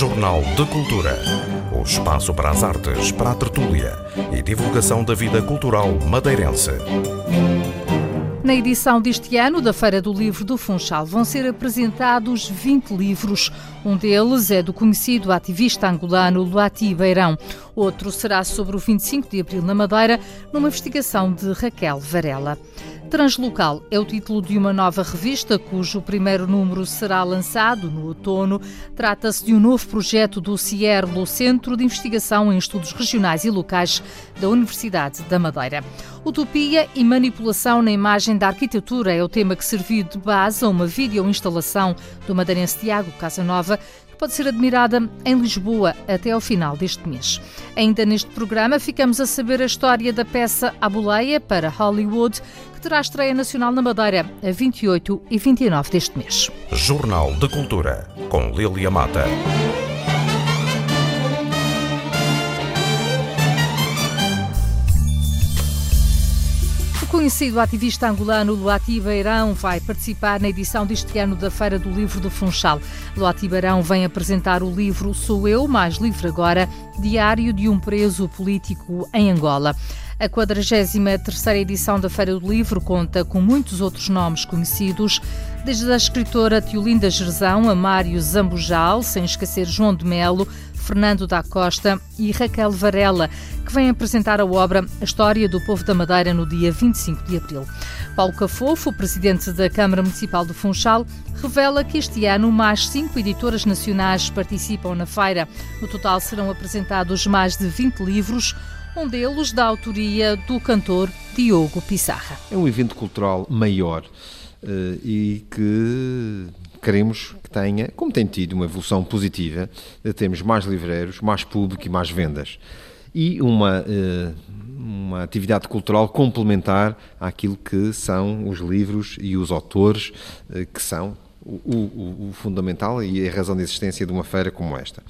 Jornal de Cultura. O espaço para as artes, para a tertúlia e divulgação da vida cultural madeirense. Na edição deste ano da Feira do Livro do Funchal vão ser apresentados 20 livros. Um deles é do conhecido ativista angolano Luati Beirão. Outro será sobre o 25 de abril na Madeira, numa investigação de Raquel Varela. Translocal é o título de uma nova revista cujo primeiro número será lançado no outono. Trata-se de um novo projeto do CIERLO, Centro de Investigação em Estudos Regionais e Locais da Universidade da Madeira. Utopia e manipulação na imagem da arquitetura é o tema que serviu de base a uma videoinstalação do madeirense Tiago Casanova, pode ser admirada em Lisboa até ao final deste mês. Ainda neste programa, ficamos a saber a história da peça A Boleia para Hollywood, que terá estreia nacional na Madeira a 28 e 29 deste mês. Jornal de Cultura, com Lilia Mata. Conhecido ativista angolano Luati Beirão vai participar na edição deste ano da Feira do Livro do Funchal. Luati Beirão vem apresentar o livro Sou Eu, mais livre agora, Diário de um Preso Político em Angola. A 43 edição da Feira do Livro conta com muitos outros nomes conhecidos, desde a escritora Tiolinda Gerzão a Mário Zambujal, sem esquecer João de Melo, Fernando da Costa e Raquel Varela, que vêm apresentar a obra A História do Povo da Madeira no dia 25 de abril. Paulo Cafofo, presidente da Câmara Municipal do Funchal, revela que este ano mais cinco editoras nacionais participam na feira. No total serão apresentados mais de 20 livros, um deles da autoria do cantor Diogo Pissarra. É um evento cultural maior eh, e que queremos que tenha, como tem tido, uma evolução positiva, temos mais livreiros, mais público e mais vendas. E uma, eh, uma atividade cultural complementar àquilo que são os livros e os autores, eh, que são o, o, o, fundamental e a razão de existência de uma feira como esta.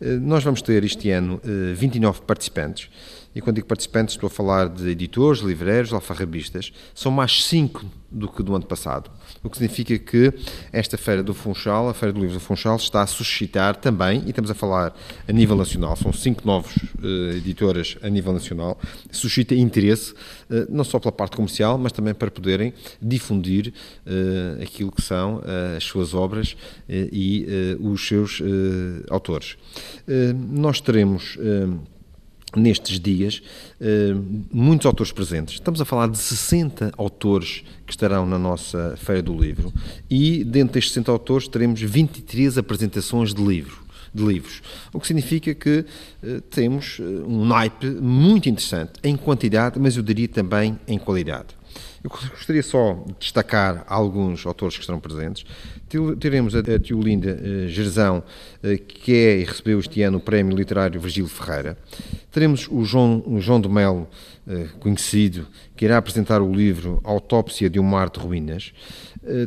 Eh, nós vamos ter este ano 29 participantes, e quando digo participantes estou a falar de editores, livreiros, alfarrabistas, são mais 5 do que do ano passado o que significa que esta Feira do Funchal, a Feira do Livro do Funchal, está a suscitar também, e estamos a falar a nível nacional, são cinco novos uh, editoras a nível nacional, suscita interesse, uh, não só pela parte comercial, mas também para poderem difundir uh, aquilo que são as suas obras e os seus autores. nós teremos nestes dias, eh, muitos autores presentes. Estamos a falar de 60 autores que estarão na nossa Feira do Livro e, dentro destes 60 autores, teremos 23 apresentações de livro de livros. O que significa que uh, temos um naipe muito interessante em quantidade, mas eu diria também em qualidade. Eu gostaria só de destacar alguns autores que estarão presentes. Teremos a Tiolinda uh, Gerzão, uh, que é e recebeu este ano o Prémio Literário Virgílio Ferreira. Teremos o João, o João de Melo, uh, conhecido, que irá apresentar o livro Autópsia de um Mar de Ruínas.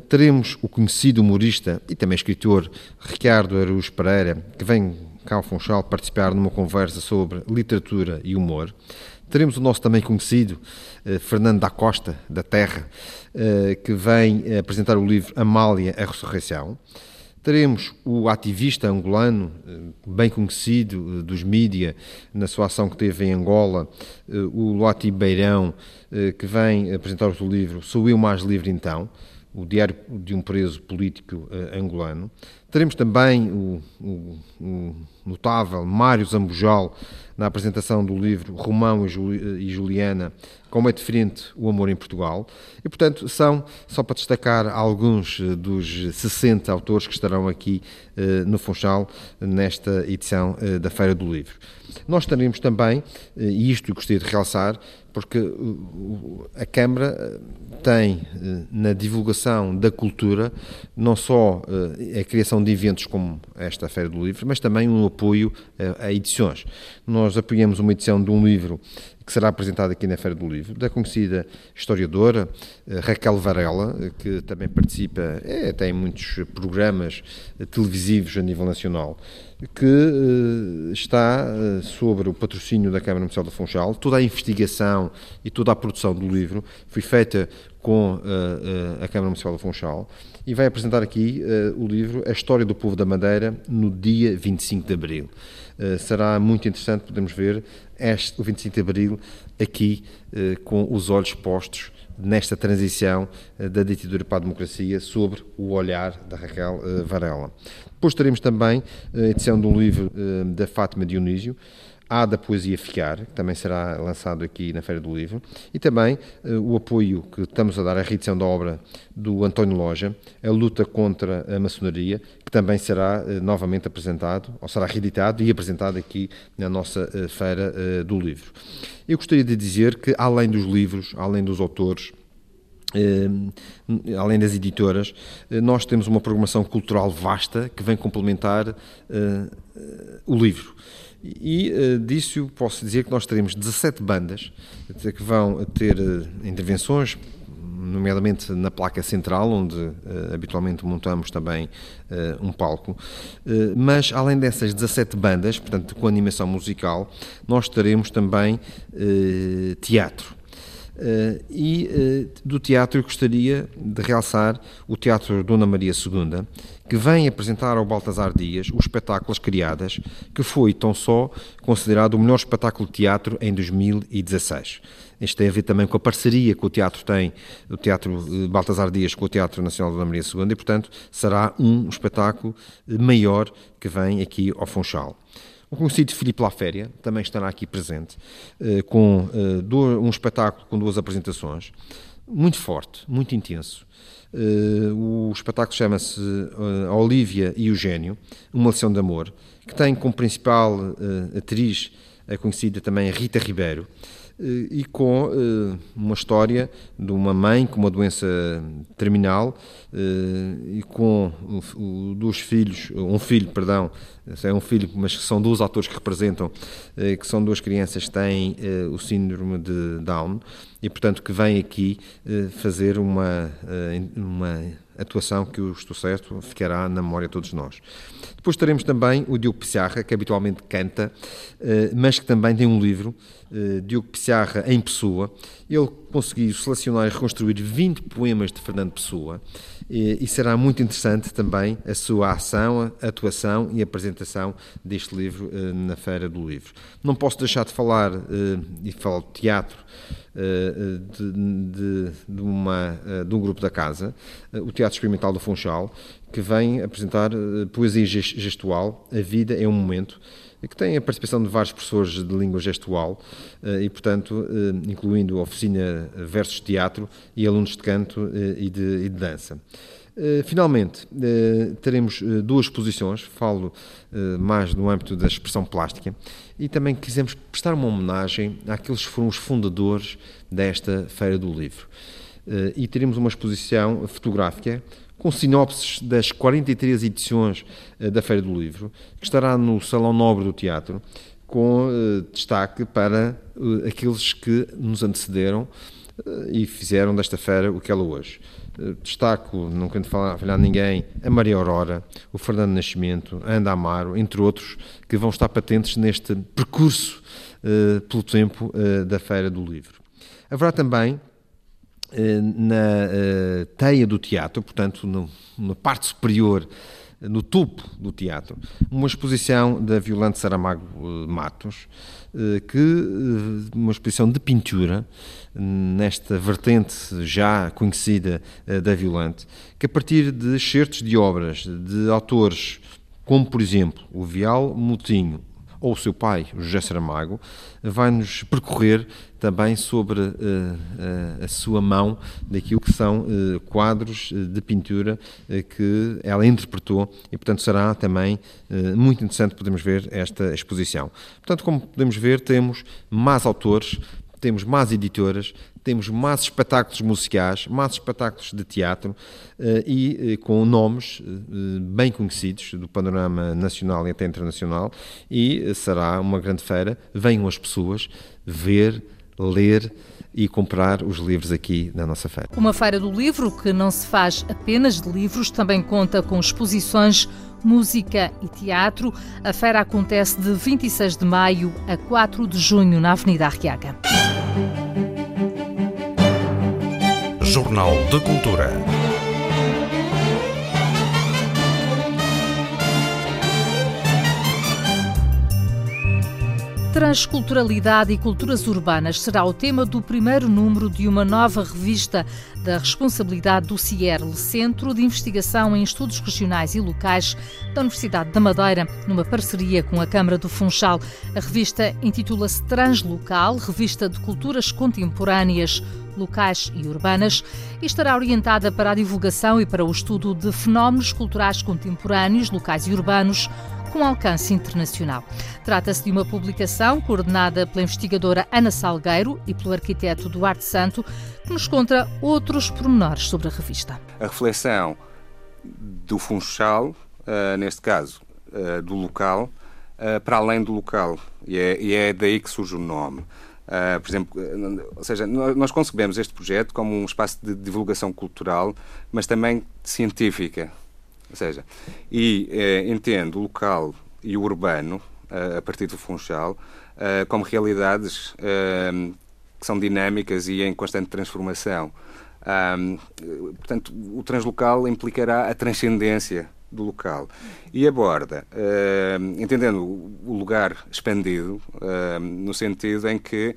Teremos o conhecido humorista e também escritor Ricardo Araújo Pereira, que vem cá ao Funchal participar numa conversa sobre literatura e humor. Teremos o nosso também conhecido eh, Fernando da Costa, da Terra, eh, que vem apresentar o livro Amália, a Ressurreição. Teremos o ativista angolano, eh, bem conhecido dos mídia, na sua ação que teve em Angola, o Luati Beirão, que vem apresentar o seu livro Sou Eu Mais Livre Então, o Diário de um Preso Político Angolano. Teremos também o, o, o notável Mário Zambujal, na apresentação do livro Romão e Juliana, como é diferente o amor em Portugal. E, portanto, são, só para destacar, alguns eh, dos 60 autores que estarão aqui eh, no Funchal nesta edição eh, da Feira do Livro. Nós teremos também, e isto gostaria de realçar, porque a Câmara tem na divulgação da cultura não só a criação de eventos como esta Feira do Livro, mas também um apoio a edições. Nós apoiamos uma edição de um livro que será apresentado aqui na Feira do Livro, da conhecida historiadora eh, Raquel Varela, eh, que também participa, é, tem muitos programas eh, televisivos a nível nacional, que está sobre o patrocínio da Câmara Municipal de Funchal. Toda a investigação e toda a produção do livro foi feita com a Câmara Municipal do Funchal e vai apresentar aqui o livro A História do Povo da Madeira no dia 25 de Abril. será muito interessante podermos ver este, o 25 de Abril aqui com os olhos postos nesta transição da ditadura para a democracia sobre o olhar da Raquel Varela. Depois teremos também a edição de um livro da Fátima Dionísio, Há da Poesia Ficar, que também será lançado aqui na Feira do Livro, e também uh, o apoio que estamos a dar à reedição da obra do António Loja, a luta contra a maçonaria, que também será uh, novamente apresentado, ou será reeditado e apresentado aqui na nossa uh, Feira do Livro. Eu gostaria de dizer que, além dos livros, além dos autores, além das editoras, nós temos uma programação cultural vasta que vem complementar o livro. E uh, disso posso dizer que nós teremos 17 bandas que vão ter uh, intervenções, nomeadamente na placa central, onde uh, habitualmente montamos também uh, um palco. Uh, mas além dessas 17 bandas, portanto, com animação musical, nós teremos também teatro. Uh, e uh, do teatro gostaria de realçar o Teatro Dona Maria II, que vem apresentar ao Baltasar Dias os espetáculos Criadas, que foi tão só considerado o melhor espetáculo de teatro em 2016. Isto tem a ver também com a parceria que o teatro tem, o Teatro eh, Baltasar Dias com o Teatro Nacional Dona Maria II, e portanto será um espetáculo maior que vem aqui ao Funchal. O conhecido Filipe Laféria também estará aqui presente, eh, com eh, um espetáculo com duas apresentações, muito forte, muito intenso. Eh, o espetáculo chama-se A Olívia e o Gênio, uma lição de amor, que tem como principal atriz a conhecida também Rita Ribeiro, e com uh, uma história de uma mãe com uma doença terminal uh, e com dois filhos, um filho, perdão, é um filho, mas são dois atores que representam, que são duas crianças que têm o síndrome de Down e, portanto, que vêm aqui fazer uma, uma atuação que, eu estou certo, ficará na memória de todos nós. Depois teremos também o Diogo Pissarra, que habitualmente canta, mas que também tem um livro uh, Diogo Pissarra em Pessoa. Ele conseguiu selecionar e reconstruir 20 poemas de Fernando Pessoa e, e será muito interessante também a sua ação, a atuação e apresentação deste livro uh, na Feira do Livro. Não posso deixar de falar, uh, e falar de teatro, de, de, de, uma, de um grupo da casa, o Teatro Experimental do Funchal, que vem apresentar poesia gestual, A Vida é um Momento, que tem a participação de vários professores de língua gestual eh, e, portanto, eh, incluindo oficina versus teatro e alunos de canto eh, e de, e de dança. Finalmente, teremos duas exposições, falo mais no âmbito da expressão plástica, e também quisemos prestar uma homenagem àqueles que foram os fundadores desta Feira do Livro. E teremos uma exposição fotográfica com sinopses das 43 edições eh, da Feira do Livro, que estará no Salão Nobre do Teatro, com uh, destaque para uh, aqueles que nos antecederam uh, e fizeram desta feira o que ela hoje. Destaco, não quero falar, falar ninguém, a Maria Aurora, o Fernando Nascimento, a Anda Amaro, entre outros, que vão estar patentes neste percurso pelo tempo da Feira do Livro. Haverá também eh, na uh, teia do teatro, portanto, no, na parte superior, no topo do teatro, uma exposição da Violante Saramago Matos, que uma exposição de pintura nesta vertente já conhecida da Violante, que a partir de excertos de obras de autores como, por exemplo, o Vial Mutinho, ou o seu pai, José Saramago, vai-nos percorrer também sobre uh, uh, a sua mão daquilo que são uh, quadros de pintura que ela interpretou e, portanto, será também muito interessante podermos ver esta exposição. Portanto, como podemos ver, temos mais autores, temos mais editoras, temos mais espetáculos musicais, mais espetáculos de teatro eh, e eh, com nomes eh, bem conhecidos do panorama nacional e até internacional e será uma grande feira. Venham as pessoas ver, ler e comprar os livros aqui na nossa feira. Uma feira do livro que não se faz apenas de livros, também conta com exposições, música e teatro. A feira acontece de 26 de maio a 4 de junho na Avenida Arriaga. Jornal de Cultura. Transculturalidade e culturas urbanas será o tema do primeiro número de uma nova revista da responsabilidade do CIERL, Centro de Investigação em Estudos Regionais e Locais da Universidade da Madeira, numa parceria com a Câmara do Funchal. A revista intitula-se Translocal, Revista de Culturas Contemporâneas, Locais e Urbanas, e estará orientada para a divulgação e para o estudo de fenómenos culturais contemporâneos, locais e urbanos com alcance internacional. Trata-se de uma publicação coordenada pela investigadora Ana Salgueiro e pelo arquiteto Duarte Santo, que nos conta outros pormenores sobre a revista. A reflexão do Funchal, uh, neste caso uh, do local, uh, para além do local, e é, e é, daí que surge o nome. por exemplo, ou seja, nós concebemos este projeto como um espaço de divulgação cultural, mas também científica, ou seja, e eh, entendo o local e o urbano, eh, a partir do Funchal, eh, como realidades que são dinâmicas e em constante transformação. Portanto, o translocal implicará a transcendência do local e aborda, entendendo o lugar expandido, no sentido em que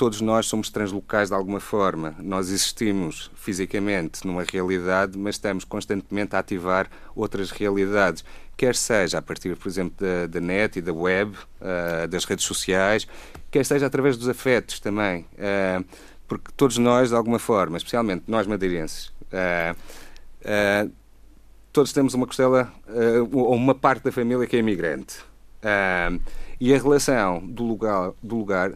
todos nós somos translocais de alguma forma. Nós existimos fisicamente numa realidade, mas estamos constantemente a ativar outras realidades. Quer seja a partir, por exemplo, da, da net e da web, uh, das redes sociais, quer seja através dos afetos também. Uh, porque todos nós, de alguma forma, especialmente nós madeirenses, uh, todos temos uma costela ou uma parte da família que é imigrante. e a relação do lugar, do lugar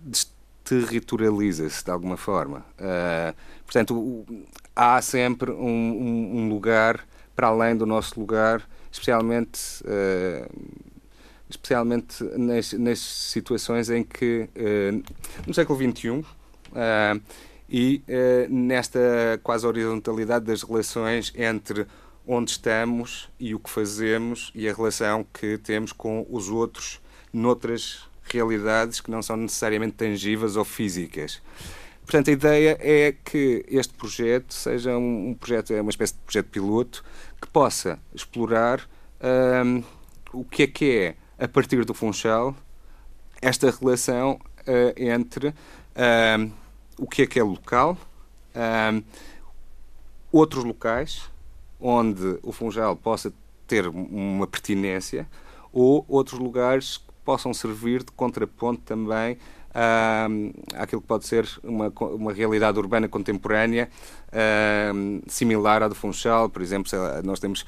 desterritorializa-se de alguma forma. Uh, portanto, há sempre um, um, um, lugar para além do nosso lugar, especialmente, uh, especialmente nas, nas, situações em que, uh, no século XXI, e nesta quase horizontalidade das relações entre onde estamos e o que fazemos e a relação que temos com os outros noutras realidades que não são necessariamente tangíveis ou físicas. Portanto, a ideia é que este projeto seja um, projeto, é uma espécie de projeto piloto que possa explorar um, o que é que é, a partir do Funchal, esta relação uh, entre um, o que é que é local, um, outros locais onde o Funchal possa ter uma pertinência ou outros lugares possam servir de contraponto também uh, àquilo que pode ser uma, uma realidade urbana contemporânea uh, similar à do Funchal, por exemplo, nós temos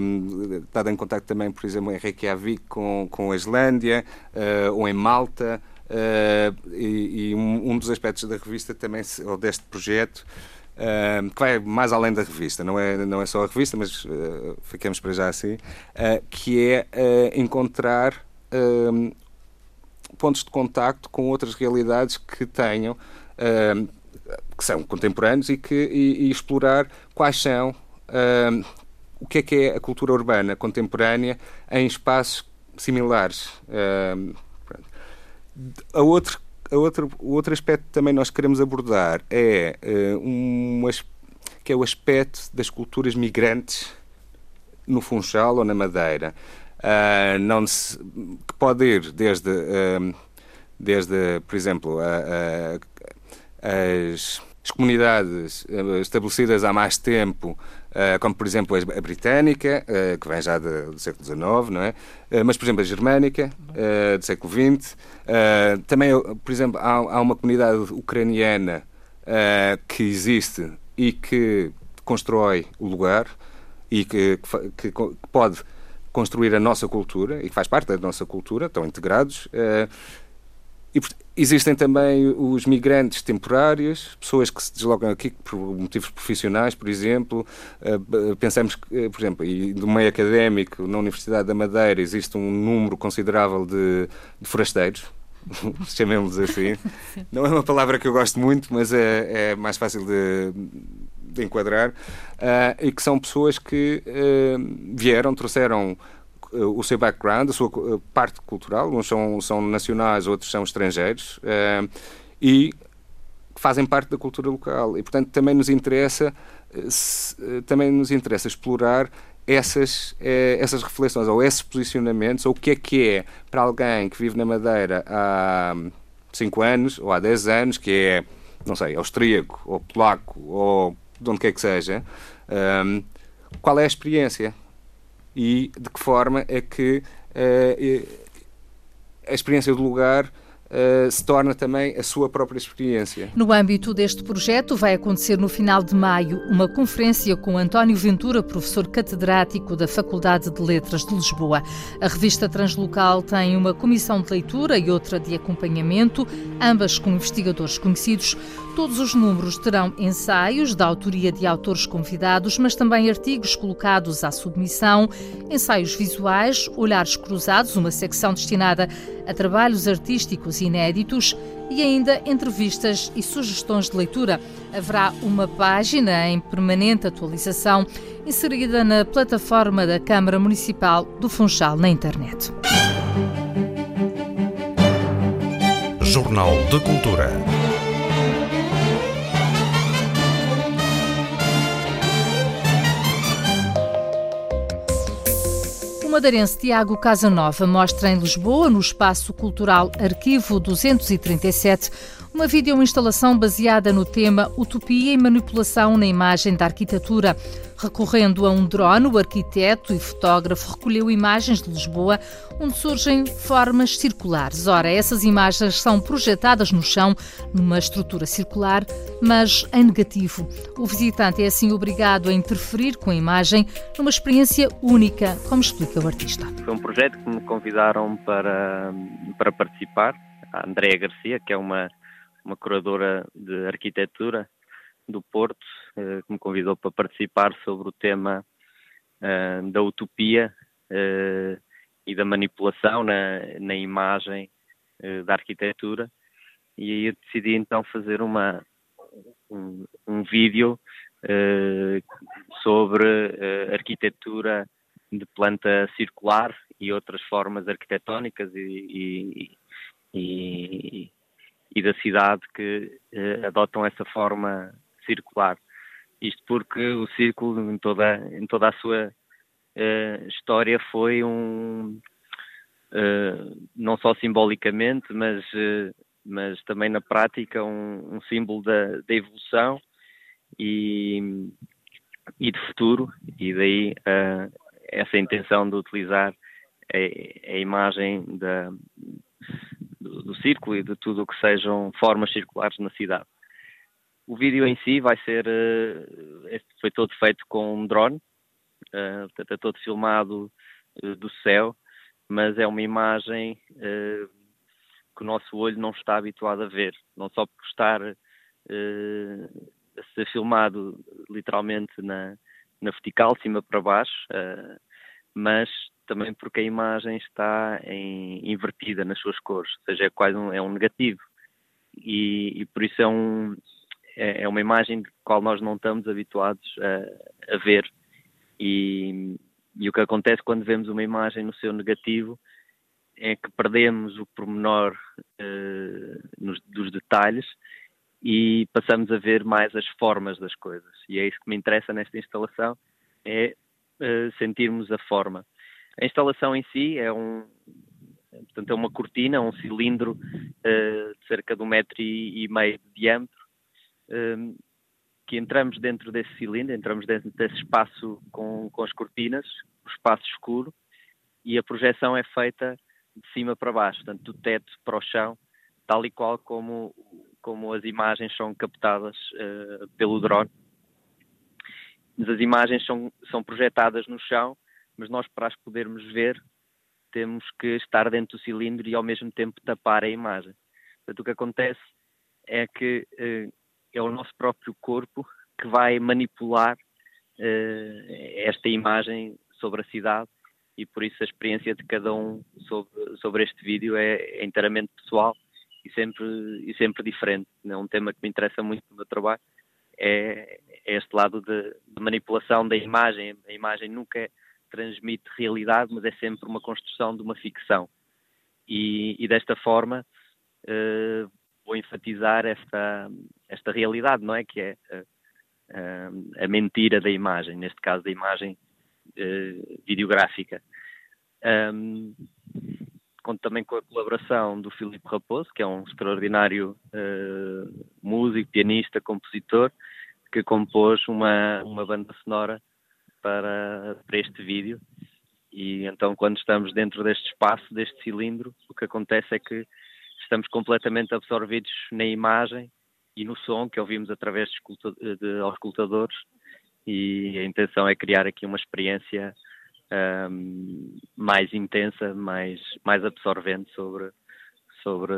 um, estado em contato também, por exemplo, em Reykjavik com, com a Islândia uh, ou em Malta. Uh, e, e um, um, dos aspectos da revista também, ou deste projeto, Uh, que vai mais além da revista, não é, não é só a revista, mas uh, ficamos para já assim, uh, que é encontrar uh, pontos de contacto com outras realidades que tenham, uh, que são contemporâneos e, que, e, e explorar quais são, uh, o que é que é a cultura urbana contemporânea em espaços similares. a outro, a outro, o outro aspecto que também nós queremos abordar é, um, que é o aspecto das culturas migrantes no Funchal ou na Madeira uh, não se, que pode ir desde, uh, desde por exemplo, a, a, as, as, comunidades ah, estabelecidas há mais tempo, uh, como por exemplo a britânica, que vem já de, do século XIX, não é? mas por exemplo a germânica, do século XX. também, por exemplo, há, há uma comunidade ucraniana que existe e que constrói o lugar e que, que, que pode construir a nossa cultura e que faz parte da nossa cultura, estão integrados. Eh, e existem também os migrantes temporários, pessoas que se deslocam aqui por motivos profissionais, por exemplo. Eh, pensamos que, eh, por exemplo, e do meio académico, na Universidade da Madeira, existe um número considerável de, de forasteiros, chamemos assim. Não é uma palavra que eu gosto muito, mas é, é mais fácil de, de enquadrar, uh, e que são pessoas que uh, vieram, trouxeram uh, o seu background, a sua parte cultural, uns são, são nacionais, outros são estrangeiros, e fazem parte da cultura local. E, portanto, também nos interessa, também nos interessa explorar essas, essas reflexões ou esses posicionamentos, ou o que é que é para alguém que vive na Madeira há 5 anos ou há 10 anos, que é, não sei, austríaco ou polaco ou de onde quer que seja, um, qual é a experiência e de que forma é que uh, a experiência do lugar Uh, se torna também a sua própria experiência. No âmbito deste projeto, vai acontecer no final de maio uma conferência com António Ventura, professor catedrático da Faculdade de Letras de Lisboa. A revista Translocal tem uma comissão de leitura e outra de acompanhamento, ambas com investigadores conhecidos. Todos os números terão ensaios da autoria de autores convidados, mas também artigos colocados à submissão, ensaios visuais, olhares cruzados, uma secção destinada a trabalhos artísticos inéditos e ainda entrevistas e sugestões de leitura. Haverá uma página em permanente atualização inserida na plataforma da Câmara Municipal do Funchal na internet. Jornal de Cultura. Madeirense Tiago Casanova mostra em Lisboa, no Espaço Cultural Arquivo 237, uma videoinstalação baseada no tema Utopia e Manipulação na Imagem da Arquitetura. Recorrendo a um drone, o arquiteto e fotógrafo recolheu imagens de Lisboa onde surgem formas circulares. Ora, essas imagens são projetadas no chão numa estrutura circular, mas em negativo. O visitante é assim obrigado a interferir com a imagem numa experiência única, como explica o artista. Foi um projeto que me convidaram para, para participar. A Andréa Garcia, que é uma, uma curadora de arquitetura do Porto, eh, que me convidou para participar sobre o tema eh, da utopia eh, e da manipulação na, na imagem da arquitetura. E aí eu decidi então fazer uma, um, um vídeo sobre arquitetura de planta circular e outras formas arquitetónicas e, e, e, e da cidade que adotam essa forma circular. Isto porque o círculo, em toda, em toda a sua uh, história, foi um. Uh, não só simbolicamente, mas, uh, mas também na prática, um, um símbolo da, da evolução e, e de futuro, e daí essa intenção de utilizar a, a imagem da, do, círculo e de tudo o que sejam formas circulares na cidade. O vídeo em si vai ser, uh, foi todo feito com um drone, uh, portanto é todo filmado uh, do céu, mas é uma imagem que o nosso olho não está habituado a ver, não só por estar a ser filmado literalmente na, na vertical, cima para baixo, mas também porque a imagem está em, invertida nas suas cores, ou seja, é quase um, é um negativo. E, e por isso é um, é, é uma imagem de qual nós não estamos habituados a, a ver. E, e, o que acontece quando vemos uma imagem no seu negativo é que perdemos o pormenor uh, nos, dos detalhes e passamos a ver mais as formas das coisas. E é isso que me interessa nesta instalação, é uh, sentirmos a forma. A instalação em si é um, portanto, é uma cortina, um cilindro uh, de cerca de um metro e, e meio de diâmetro, um, que entramos dentro desse cilindro, entramos dentro desse espaço com, com as cortinas, o espaço escuro, e a projeção é feita de cima para baixo, portanto, do teto para o chão, tal e qual como, como as imagens são captadas uh, pelo drone. As imagens são, são projetadas no chão, mas nós, para as podermos ver, temos que estar dentro do cilindro e ao mesmo tempo tapar a imagem. Portanto, o que acontece é que uh, é o nosso próprio corpo que vai manipular uh, esta imagem sobre a cidade e por isso a experiência de cada um sobre, sobre este vídeo é, é inteiramente pessoal e sempre, e sempre diferente. É um tema que me interessa muito no meu trabalho, é, é este lado de, de, manipulação da imagem. A imagem nunca transmite realidade, mas é sempre uma construção de uma ficção. E, e desta forma, uh, vou enfatizar esta, esta realidade, não é? Que é a, a, mentira da imagem, neste caso da imagem uh, videográfica. Um, conto também com a colaboração do Filipe Raposo, que é um extraordinário uh, músico, pianista, compositor, que compôs uma, uma banda sonora para, para este vídeo. E então, quando estamos dentro deste espaço, deste cilindro, o que acontece é que estamos completamente absorvidos na imagem e no som que ouvimos através de, de auscultadores. E a intenção é criar aqui uma experiência um, mais intensa, mais, mais absorvente sobre, sobre,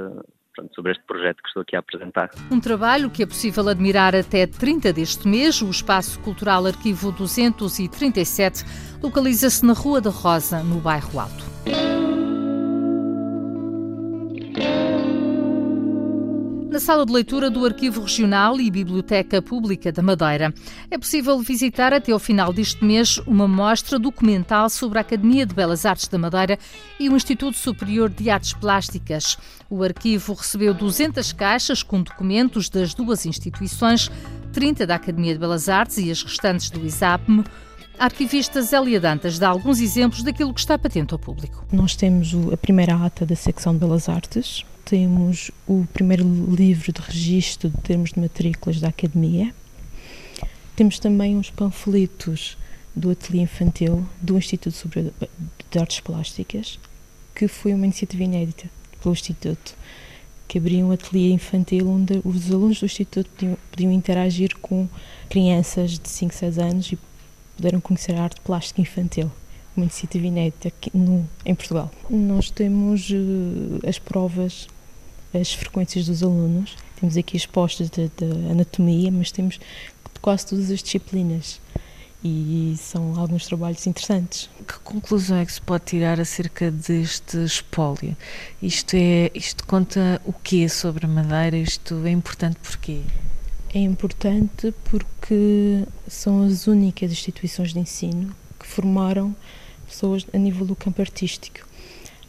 pronto, sobre este projeto que estou aqui a apresentar. Um trabalho que é possível admirar até 30 deste mês. O Espaço Cultural Arquivo 237 localiza-se na Rua da Rosa, no bairro Alto. Na sala de leitura do Arquivo Regional e Biblioteca Pública da Madeira. É possível visitar até ao final deste mês uma mostra documental sobre a Academia de Belas Artes da Madeira e o Instituto Superior de Artes Plásticas. O arquivo recebeu 200 caixas com documentos das duas instituições, 30 da Academia de Belas Artes e as restantes do ISAPME. A arquivista Zélia Dantas dá alguns exemplos daquilo que está patente ao público. Nós temos a primeira ata da secção de Belas Artes, temos o primeiro livro de registro de termos de matrículas da Academia. Temos também uns panfletos do Ateliê Infantil do Instituto Superior de Artes Plásticas, que foi uma iniciativa inédita pelo Instituto, que abriu um ateliê infantil onde os alunos do Instituto podiam, podiam interagir com crianças de 5, 6 anos e puderam conhecer a arte plástica infantil uma iniciativa inédita aqui no, em Portugal. Nós temos uh, as provas as frequências dos alunos. Temos aqui as postas de, de anatomia, mas temos de quase todas as disciplinas e são alguns trabalhos interessantes. Que conclusão é que se pode tirar acerca deste espólio? Isto, é, isto conta o quê sobre a Madeira? Isto é importante porquê? É importante porque são as únicas instituições de ensino que formaram pessoas a nível do campo artístico.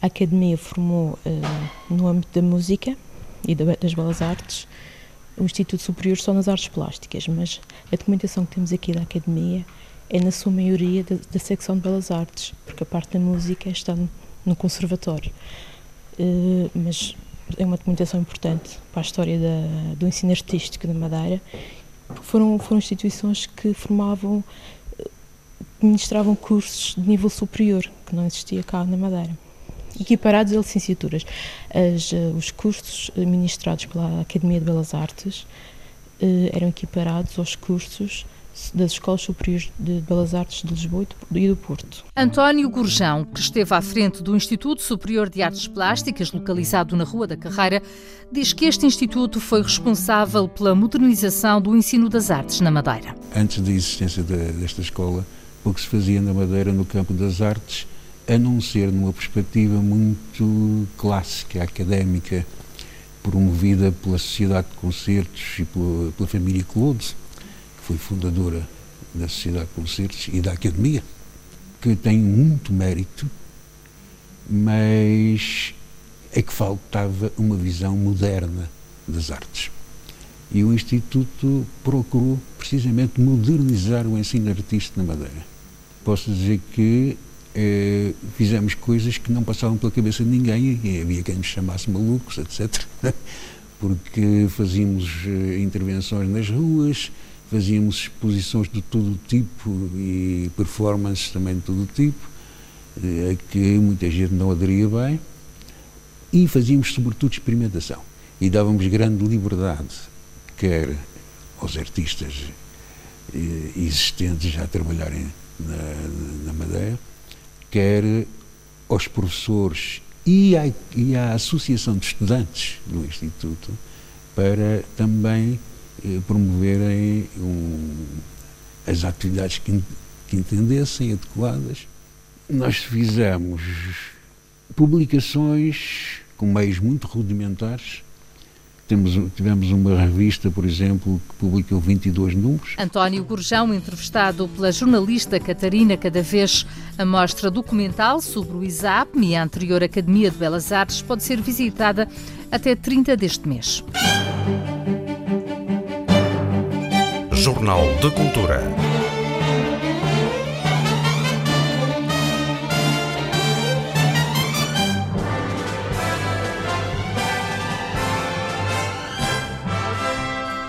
A Academia formou uh, no âmbito da música e das belas artes o Instituto Superior só nas artes plásticas, mas a documentação que temos aqui da Academia é na sua maioria da, da secção de belas artes, porque a parte da música está no, conservatório. Uh, mas é uma documentação importante para a história da, do ensino artístico da Madeira. Foram, foram instituições que formavam, eh, ministravam cursos de nível superior, que não existia cá na Madeira equiparados a licenciaturas. As, uh, os cursos ministrados pela Academia de Belas Artes uh, eram equiparados aos cursos das Escolas Superiores de Belas Artes de Lisboa e do Porto. António Gurjão, que esteve à frente do Instituto Superior de Artes Plásticas, localizado na Rua da Carreira, diz que este instituto foi responsável pela modernização do ensino das artes na Madeira. Antes da existência desta escola, o que se fazia na Madeira no campo das artes a não ser numa perspectiva muito clássica, académica, promovida pela Sociedade de Concertos e pela, pela família Clodes, que foi fundadora da Sociedade de Concertos e da Academia, que tem muito mérito, mas é que faltava uma visão moderna das artes. E o Instituto procurou precisamente modernizar o ensino artístico na Madeira. Posso dizer que eh, fizemos coisas que não passavam pela cabeça de ninguém e havia quem nos chamasse malucos, etc. Porque fazíamos eh, intervenções nas ruas, fazíamos exposições de todo tipo e performances também de todo tipo, eh, a que muita gente não aderia bem, e fazíamos sobretudo experimentação. E dávamos grande liberdade, quer aos artistas existentes já a trabalharem na, na Madeira, quer aos professores e à, e à Associação de Estudantes do Instituto para também eh, promoverem um, as atividades que, que entendessem adequadas. Nós fizemos publicações com meios muito rudimentares temos, tivemos uma revista, por exemplo, que publicou 22 números. António Gurjão, entrevistado pela jornalista Catarina Cadavez, a mostra documental sobre o ISAP e a anterior Academia de Belas Artes pode ser visitada até 30 deste mês. Jornal de Cultura.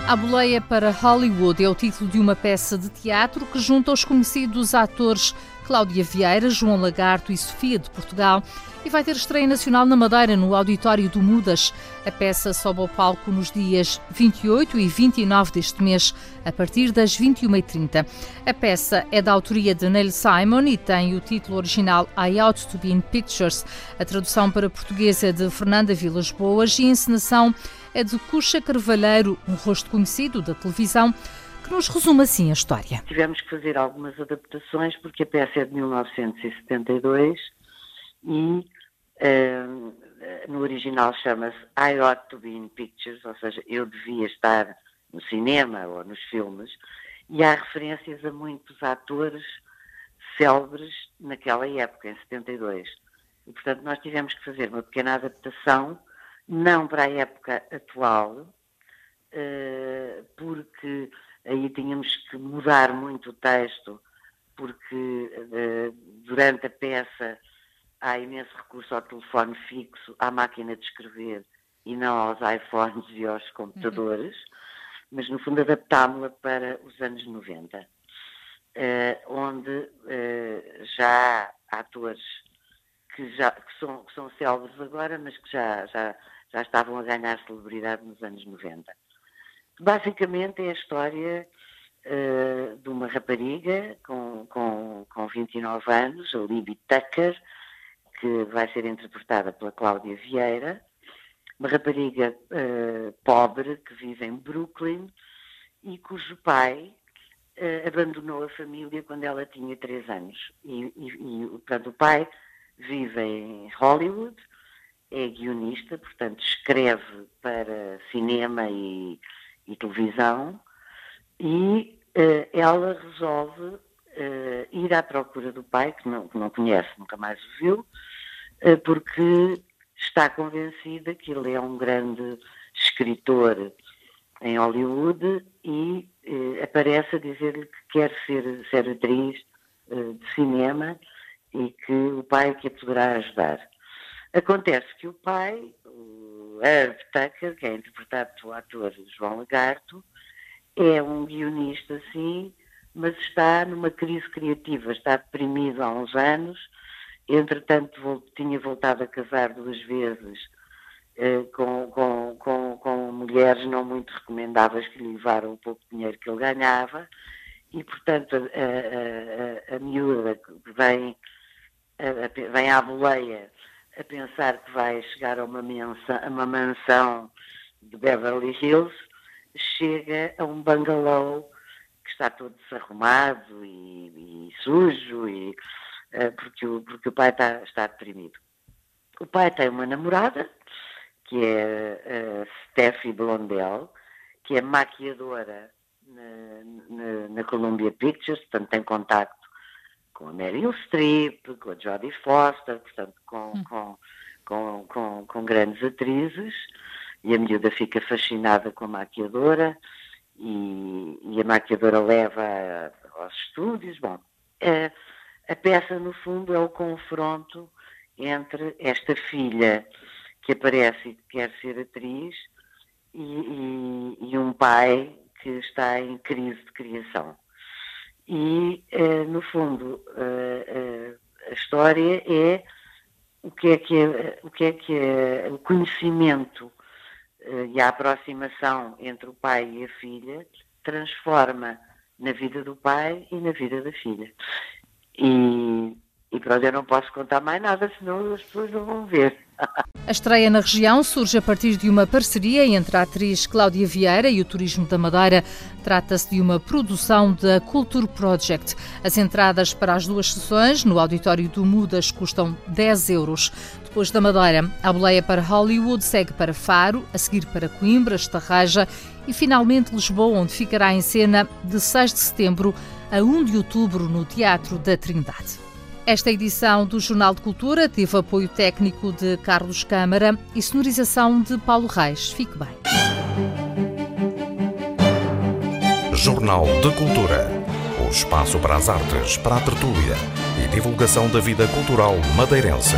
A Boleia para Hollywood é o título de uma peça de teatro que junta os conhecidos atores Cláudia Vieira, João Lagarto e Sofia de Portugal e vai ter estreia nacional na Madeira, no Auditório do Mudas. A peça sobe ao palco nos dias 28 e 29 deste mês, a partir das 21h30. A peça é da autoria de Neil Simon e tem o título original I Ought to Be in Pictures. A tradução para português é de Fernanda Vilas Boas e a encenação é de Cuxa Carvalheiro, um rosto conhecido da televisão, que nos resume assim a história. Tivemos que fazer algumas adaptações porque a peça é de 1972 e uh, no original chama-se I Ought to Be in Pictures, ou seja, eu devia estar no cinema ou nos filmes, e há referências a muitos atores célebres naquela época, em 72. E, portanto, nós tivemos que fazer uma pequena adaptação não para a época atual, eh, porque aí tínhamos que mudar muito o texto, porque eh, durante a peça há imenso recurso ao telefone fixo, à máquina de escrever e não aos iPhones e aos computadores, uhum. mas no fundo adaptámos-la para os anos 90, eh, onde já há atores que, já, que, são, que são célebres agora, mas que já, já já estavam a ganhar celebridade nos anos 90. Basicamente é a história uh, de uma rapariga com, com, com 29 anos, a Libby Tucker, que vai ser interpretada pela Cláudia Vieira, uma rapariga uh, pobre que vive em Brooklyn e cujo pai uh, abandonou a família quando ela tinha 3 anos. E, e, e portanto, o pai vive em Hollywood é guionista, portanto escreve para cinema e, e televisão e uh, ela resolve uh, ir à procura do pai, que não, que não conhece, nunca mais o viu, uh, porque está convencida que ele é um grande escritor em Hollywood e aparece a dizer-lhe que quer ser, ser atriz de cinema e que o pai que a poderá ajudar. Acontece que o pai, o Herb Tucker, que é interpretado pelo ator João Lagarto, é um guionista, sim, mas está numa crise criativa, está deprimido há uns anos, entretanto tinha voltado a casar duas vezes eh, com, com, com, com, mulheres não muito recomendáveis que lhe levaram o pouco dinheiro que ele ganhava, e portanto a, a, a, a miúda vem, a, vem à boleia a pensar que vai chegar a uma, mensa, a uma mansão de Beverly Hills, chega a um bangalô que está todo desarrumado e, e sujo, e, uh, porque, o, porque o pai está, está deprimido. O pai tem uma namorada, que é uh, Steffi Blondell, que é maquiadora na, na, na Columbia Pictures, portanto tem contacto com a Meryl Streep, com a Jodie Foster, portanto, com, hum. com, com, com, com, grandes atrizes, e a miúda fica fascinada com a maquiadora, e, e a maquiadora leva aos estúdios. Bom, a, a peça, no fundo, é o confronto entre esta filha que aparece e que quer ser atriz e, e, e um pai que está em crise de criação. E, uh, no fundo, uh, uh, a história é o que é que é, o, que é, que é, o conhecimento e a aproximação entre o pai e a filha transforma na vida do pai e na vida da filha. E, e pronto, eu não posso contar mais nada, senão as pessoas não vão ver. A estreia na região surge a partir de uma parceria entre a atriz Cláudia Vieira e o Turismo da Madeira. Trata-se de uma produção da Culture Project. As entradas para as duas sessões no auditório do Mudas custam 10 euros. Depois da Madeira, a boleia para Hollywood segue para Faro, a seguir para Coimbra, Estarraja e finalmente Lisboa, onde ficará em cena de 6 de setembro a 1 de outubro no Teatro da Trindade. Esta edição do Jornal de Cultura teve apoio técnico de Carlos Câmara e sonorização de Paulo Reis. Fique bem. Jornal de Cultura. O espaço para as artes, para a tertúlia e divulgação da vida cultural madeirense.